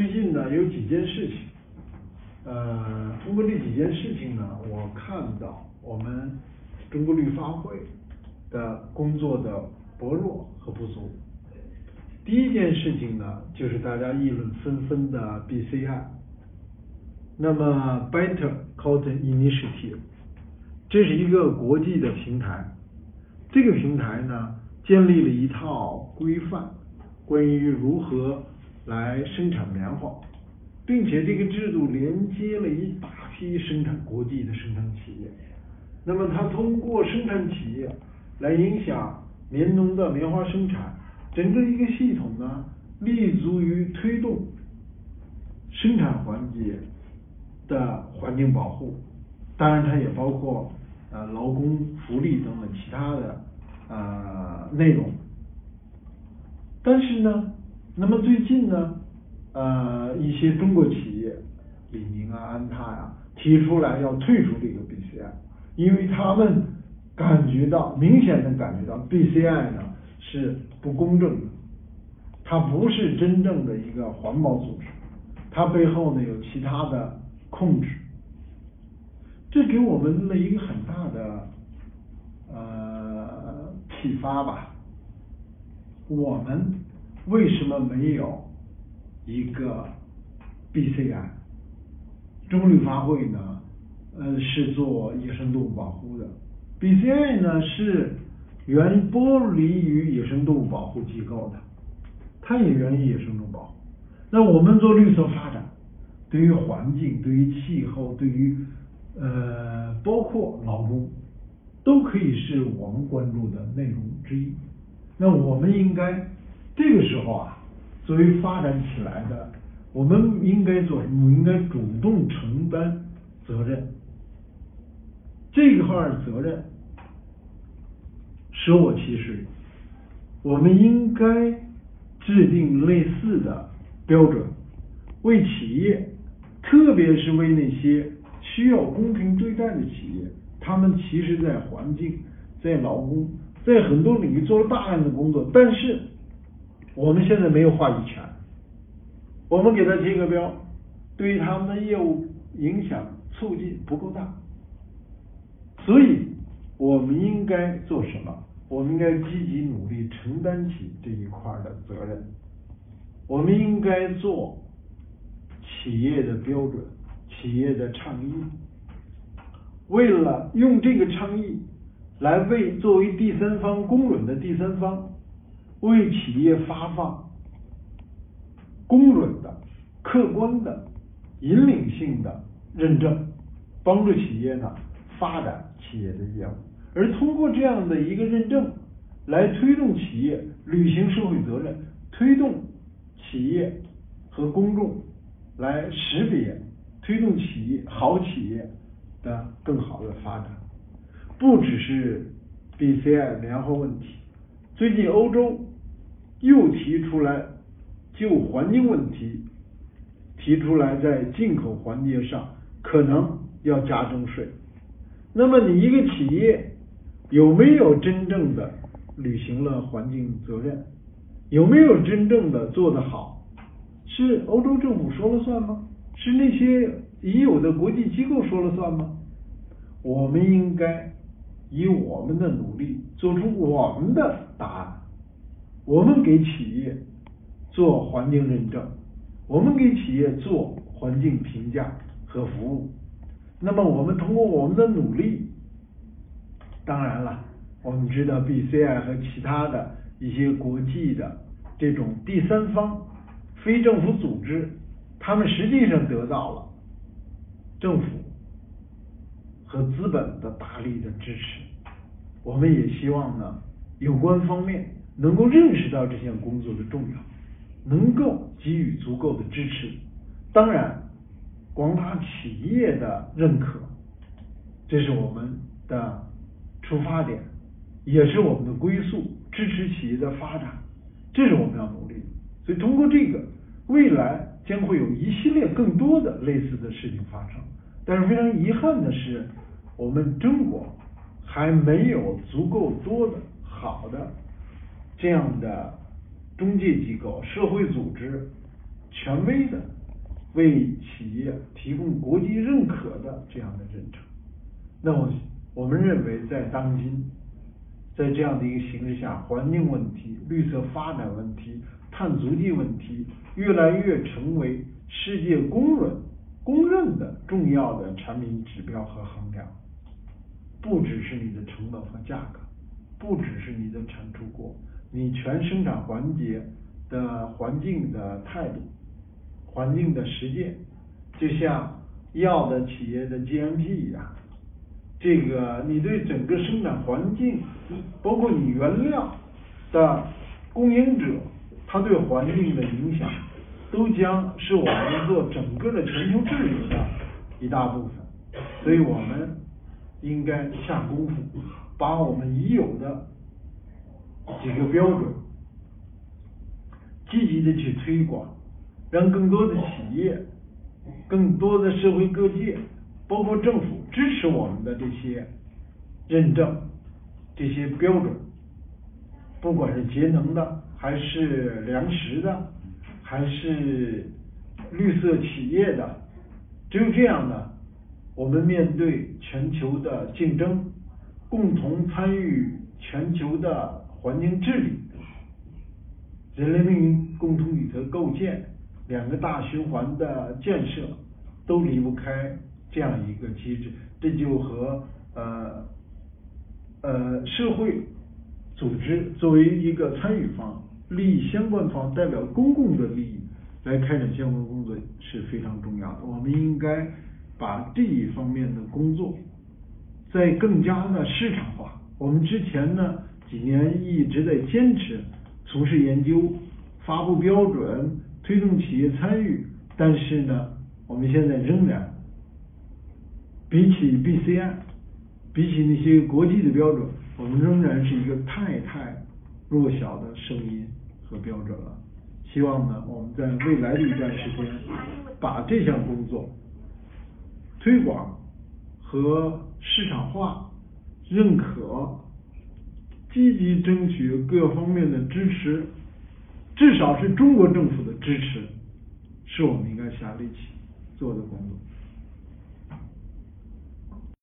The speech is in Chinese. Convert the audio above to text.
最近呢有几件事情，呃，通过这几件事情呢，我看到我们中国绿发会的工作的薄弱和不足。第一件事情呢，就是大家议论纷纷的 BCI，那么 Better Cotton Initiative，这是一个国际的平台，这个平台呢建立了一套规范，关于如何来生产棉花，并且这个制度连接了一大批生产国际的生产企业，那么它通过生产企业来影响棉农的棉花生产。整个一个系统呢，立足于推动生产环节的环境保护，当然它也包括呃劳工福利等等其他的呃内容。但是呢，那么最近呢，呃一些中国企业，李宁啊、安踏呀，提出来要退出这个 BCI，因为他们感觉到明显的感觉到 BCI 呢。是不公正的，它不是真正的一个环保组织，它背后呢有其他的控制，这给我们了一个很大的呃启发吧。我们为什么没有一个 BCI？中绿发会呢，呃是做野生动物保护的，BCI 呢是。原剥离于野生动物保护机构的，它也源于野生动物保护。那我们做绿色发展，对于环境、对于气候、对于呃包括劳工，都可以是我们关注的内容之一。那我们应该这个时候啊，作为发展起来的，我们应该做什么？应该主动承担责任。这一块责任。舍我其谁？我们应该制定类似的标准，为企业，特别是为那些需要公平对待的企业，他们其实在环境、在劳工、在很多领域做了大量的工作，但是我们现在没有话语权，我们给他贴个标，对于他们的业务影响促进不够大，所以我们应该做什么？我们应该积极努力承担起这一块的责任。我们应该做企业的标准、企业的倡议，为了用这个倡议来为作为第三方公允的第三方，为企业发放公允的、客观的、引领性的认证，帮助企业呢发展企业的业务。而通过这样的一个认证，来推动企业履行社会责任，推动企业和公众来识别，推动企业好企业的更好的发展。不只是 BCI 棉花问题，最近欧洲又提出来就环境问题提出来，在进口环节上可能要加征税。那么你一个企业。有没有真正的履行了环境责任？有没有真正的做得好？是欧洲政府说了算吗？是那些已有的国际机构说了算吗？我们应该以我们的努力做出我们的答案。我们给企业做环境认证，我们给企业做环境评价和服务。那么我们通过我们的努力。当然了，我们知道 BCI 和其他的一些国际的这种第三方非政府组织，他们实际上得到了政府和资本的大力的支持。我们也希望呢，有关方面能够认识到这项工作的重要，能够给予足够的支持。当然，广大企业的认可，这是我们的。出发点也是我们的归宿，支持企业的发展，这是我们要努力的。所以通过这个，未来将会有一系列更多的类似的事情发生。但是非常遗憾的是，我们中国还没有足够多的好的这样的中介机构、社会组织权威的为企业提供国际认可的这样的认证。那么，我们认为在当今，在这样的一个形势下，环境问题、绿色发展问题、碳足迹问题，越来越成为世界公认、公认的重要的产品指标和衡量。不只是你的成本和价格，不只是你的产出国，你全生产环节的环境的态度、环境的实践，就像药的企业的 GMP 一样，这个你对整个生产环境，包括你原料的供应者，他对环境的影响，都将是我们做整个的全球治理的一大部分，所以我们。应该下功夫，把我们已有的几个标准积极的去推广，让更多的企业、更多的社会各界，包括政府支持我们的这些认证、这些标准，不管是节能的，还是粮食的，还是绿色企业的，只有这样呢。我们面对全球的竞争，共同参与全球的环境治理，人类命运共同体的构建，两个大循环的建设，都离不开这样一个机制。这就和呃呃社会组织作为一个参与方，利益相关方代表公共的利益来开展相关工作是非常重要的。我们应该。把这一方面的工作再更加的市场化。我们之前呢几年一直在坚持从事研究、发布标准、推动企业参与，但是呢，我们现在仍然比起 BCI，比起那些国际的标准，我们仍然是一个太太弱小的声音和标准了。希望呢，我们在未来的一段时间把这项工作。推广和市场化认可，积极争取各方面的支持，至少是中国政府的支持，是我们应该下力气做的工作。